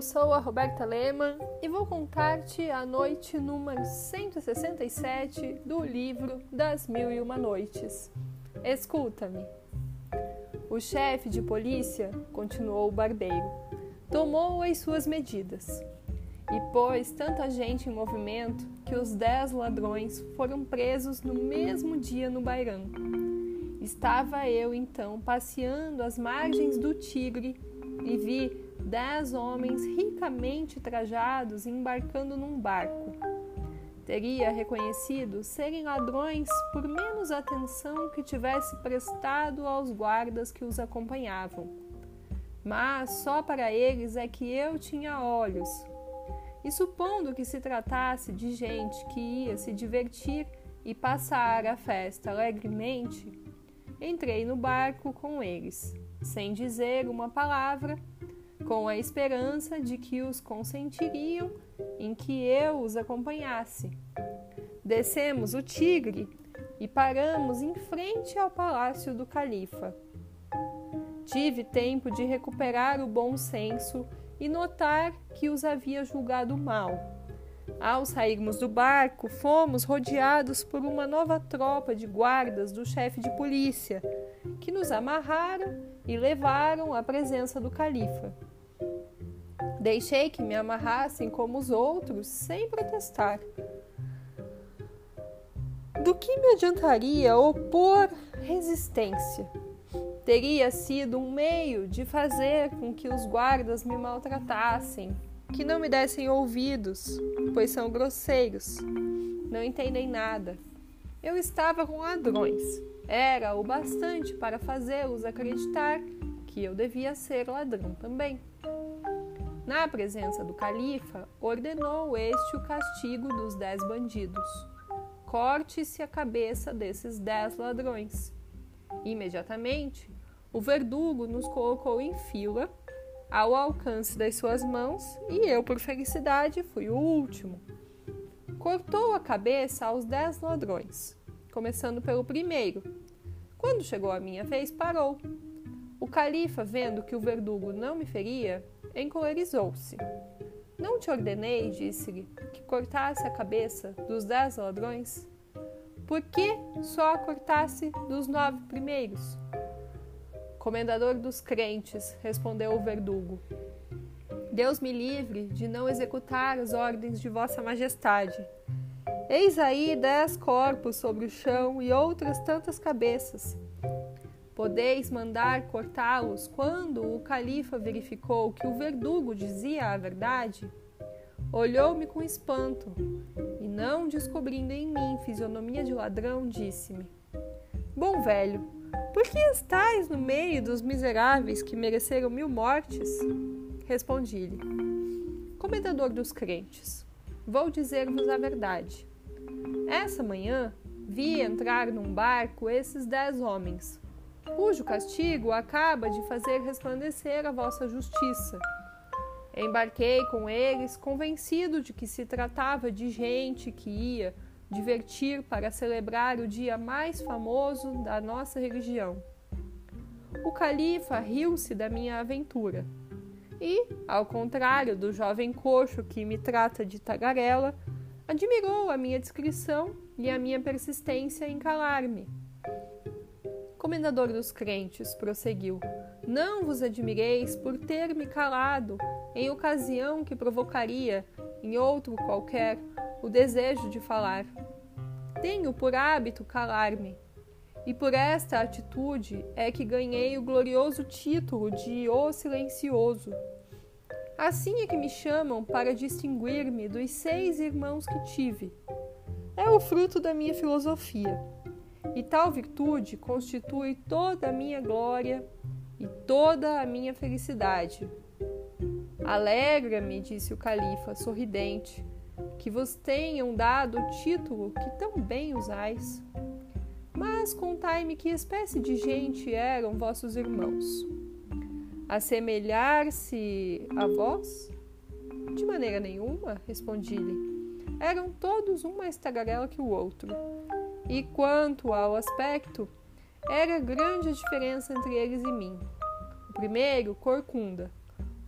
Eu sou a Roberta Lehmann e vou contar-te a noite número 167 do livro Das Mil e Uma Noites. Escuta-me. O chefe de polícia, continuou o barbeiro, tomou as suas medidas e pôs tanta gente em movimento que os dez ladrões foram presos no mesmo dia no Bairão. Estava eu então passeando às margens do Tigre e vi dez homens ricamente trajados embarcando num barco. Teria reconhecido serem ladrões por menos atenção que tivesse prestado aos guardas que os acompanhavam. Mas só para eles é que eu tinha olhos. E supondo que se tratasse de gente que ia se divertir e passar a festa alegremente, entrei no barco com eles, sem dizer uma palavra com a esperança de que os consentiriam em que eu os acompanhasse. Descemos o Tigre e paramos em frente ao palácio do califa. Tive tempo de recuperar o bom senso e notar que os havia julgado mal. Ao sairmos do barco, fomos rodeados por uma nova tropa de guardas do chefe de polícia, que nos amarraram e levaram à presença do califa. Deixei que me amarrassem como os outros, sem protestar. Do que me adiantaria opor resistência? Teria sido um meio de fazer com que os guardas me maltratassem, que não me dessem ouvidos, pois são grosseiros, não entendem nada. Eu estava com ladrões. Era o bastante para fazê-los acreditar que eu devia ser ladrão também. Na presença do califa, ordenou este o castigo dos dez bandidos. Corte-se a cabeça desses dez ladrões. Imediatamente, o verdugo nos colocou em fila, ao alcance das suas mãos, e eu, por felicidade, fui o último. Cortou a cabeça aos dez ladrões, começando pelo primeiro. Quando chegou a minha vez, parou. O califa, vendo que o verdugo não me feria, encolerizou-se. Não te ordenei, disse-lhe, que cortasse a cabeça dos dez ladrões? Por que só a cortasse dos nove primeiros? Comendador dos crentes, respondeu o verdugo. Deus me livre de não executar as ordens de Vossa Majestade. Eis aí dez corpos sobre o chão e outras tantas cabeças. Podeis mandar cortá-los quando o califa verificou que o verdugo dizia a verdade? Olhou-me com espanto e, não descobrindo em mim fisionomia de ladrão, disse-me: Bom velho, por que estais no meio dos miseráveis que mereceram mil mortes? Respondi-lhe: Comendador dos crentes, vou dizer-vos a verdade. Essa manhã vi entrar num barco esses dez homens, cujo castigo acaba de fazer resplandecer a vossa justiça. Embarquei com eles, convencido de que se tratava de gente que ia divertir para celebrar o dia mais famoso da nossa religião. O califa riu-se da minha aventura e, ao contrário do jovem coxo que me trata de tagarela, admirou a minha descrição e a minha persistência em calar-me. Comendador dos crentes, prosseguiu: Não vos admireis por ter me calado em ocasião que provocaria, em outro qualquer, o desejo de falar. Tenho por hábito calar-me, e por esta atitude é que ganhei o glorioso título de O Silencioso. Assim é que me chamam para distinguir-me dos seis irmãos que tive. É o fruto da minha filosofia e tal virtude constitui toda a minha glória e toda a minha felicidade. Alegra-me, disse o califa, sorridente, que vos tenham dado o título que tão bem usais. Mas contai-me que espécie de gente eram vossos irmãos. Assemelhar-se a vós? De maneira nenhuma, respondi-lhe. Eram todos um mais tagarela que o outro e quanto ao aspecto, era grande a diferença entre eles e mim. O primeiro, corcunda,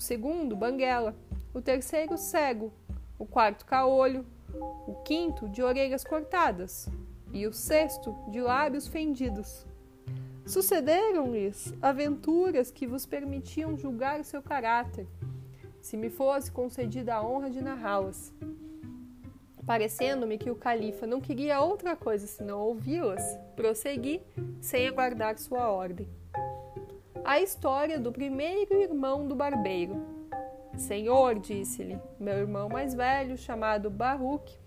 segundo, banguela, o terceiro cego, o quarto caolho, o quinto de orelhas cortadas e o sexto de lábios fendidos. Sucederam-lhes aventuras que vos permitiam julgar seu caráter, se me fosse concedida a honra de narrá-las. Parecendo-me que o califa não queria outra coisa senão ouvi-las, prossegui, sem aguardar sua ordem. A história do primeiro irmão do barbeiro. Senhor, disse-lhe, meu irmão mais velho, chamado Baruch,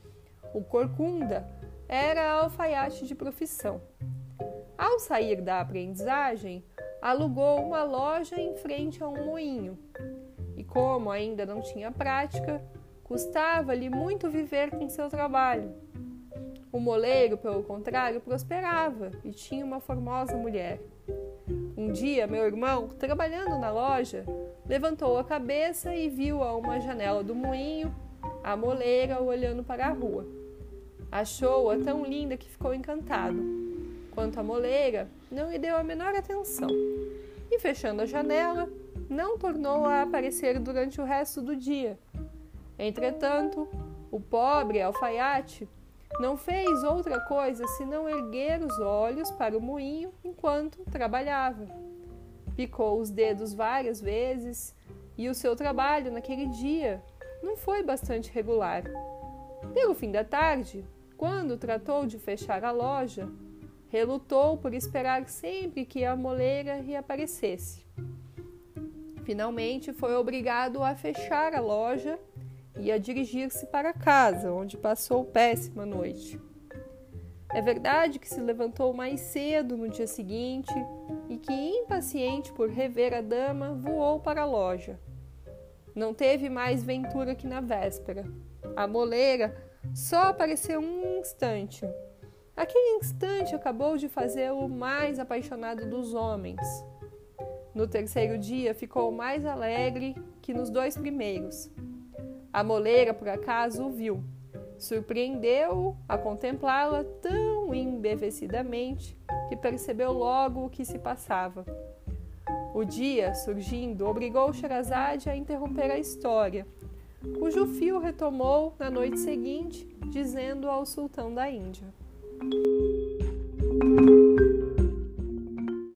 o corcunda, era alfaiate de profissão. Ao sair da aprendizagem, alugou uma loja em frente a um moinho. E como ainda não tinha prática, custava-lhe muito viver com seu trabalho. O moleiro, pelo contrário, prosperava e tinha uma formosa mulher. Um dia, meu irmão, trabalhando na loja, levantou a cabeça e viu a uma janela do moinho a moleira olhando para a rua. Achou-a tão linda que ficou encantado. Quanto à moleira, não lhe deu a menor atenção e, fechando a janela, não tornou a aparecer durante o resto do dia. Entretanto, o pobre alfaiate não fez outra coisa senão erguer os olhos para o moinho enquanto trabalhava. Picou os dedos várias vezes e o seu trabalho naquele dia não foi bastante regular. Pelo fim da tarde, quando tratou de fechar a loja, Relutou por esperar sempre que a moleira reaparecesse. Finalmente foi obrigado a fechar a loja e a dirigir-se para casa, onde passou péssima noite. É verdade que se levantou mais cedo no dia seguinte e que, impaciente por rever a dama, voou para a loja. Não teve mais ventura que na véspera. A moleira só apareceu um instante Aquele instante acabou de fazê-lo mais apaixonado dos homens. No terceiro dia ficou mais alegre que nos dois primeiros. A moleira, por acaso, o viu. Surpreendeu-o a contemplá-la tão embevecidamente que percebeu logo o que se passava. O dia, surgindo, obrigou Sherazade a interromper a história, cujo fio retomou na noite seguinte, dizendo ao sultão da Índia.